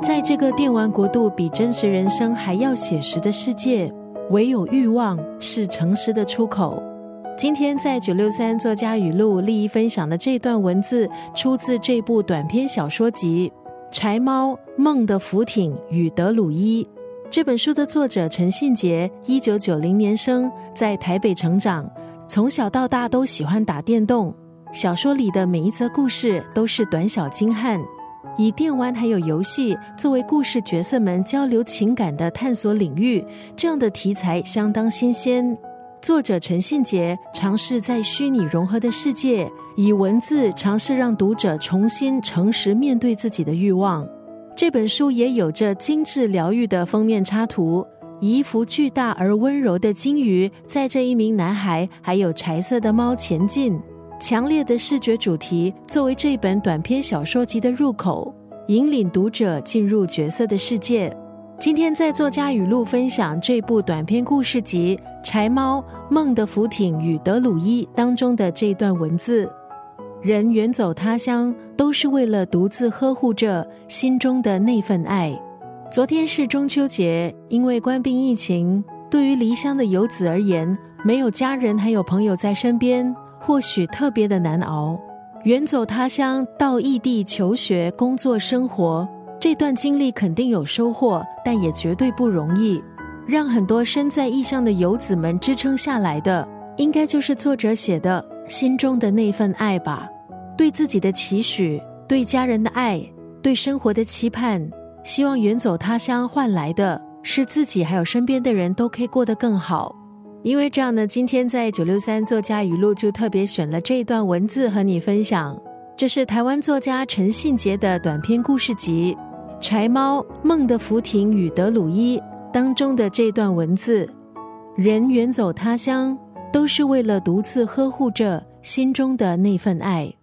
在这个电玩国度比真实人生还要写实的世界，唯有欲望是诚实的出口。今天在九六三作家语录利益分享的这段文字，出自这部短篇小说集《柴猫梦的浮艇与德鲁伊》。这本书的作者陈信杰，一九九零年生，在台北成长，从小到大都喜欢打电动。小说里的每一则故事都是短小精悍，以电玩还有游戏作为故事角色们交流情感的探索领域，这样的题材相当新鲜。作者陈信杰尝试在虚拟融合的世界，以文字尝试让读者重新诚实面对自己的欲望。这本书也有着精致疗愈的封面插图，一幅巨大而温柔的鲸鱼载着一名男孩，还有柴色的猫前进。强烈的视觉主题作为这本短篇小说集的入口，引领读者进入角色的世界。今天在作家语录分享这部短篇故事集《柴猫梦的浮艇与德鲁伊》当中的这段文字：人远走他乡，都是为了独自呵护着心中的那份爱。昨天是中秋节，因为官兵疫情，对于离乡的游子而言，没有家人还有朋友在身边，或许特别的难熬。远走他乡到异地求学、工作、生活。这段经历肯定有收获，但也绝对不容易。让很多身在异乡的游子们支撑下来的，应该就是作者写的心中的那份爱吧。对自己的期许，对家人的爱，对生活的期盼，希望远走他乡换来的是自己还有身边的人都可以过得更好。因为这样呢，今天在九六三作家语录就特别选了这段文字和你分享。这是台湾作家陈信杰的短篇故事集。《柴猫梦的浮艇与德鲁伊》当中的这段文字：人远走他乡，都是为了独自呵护着心中的那份爱。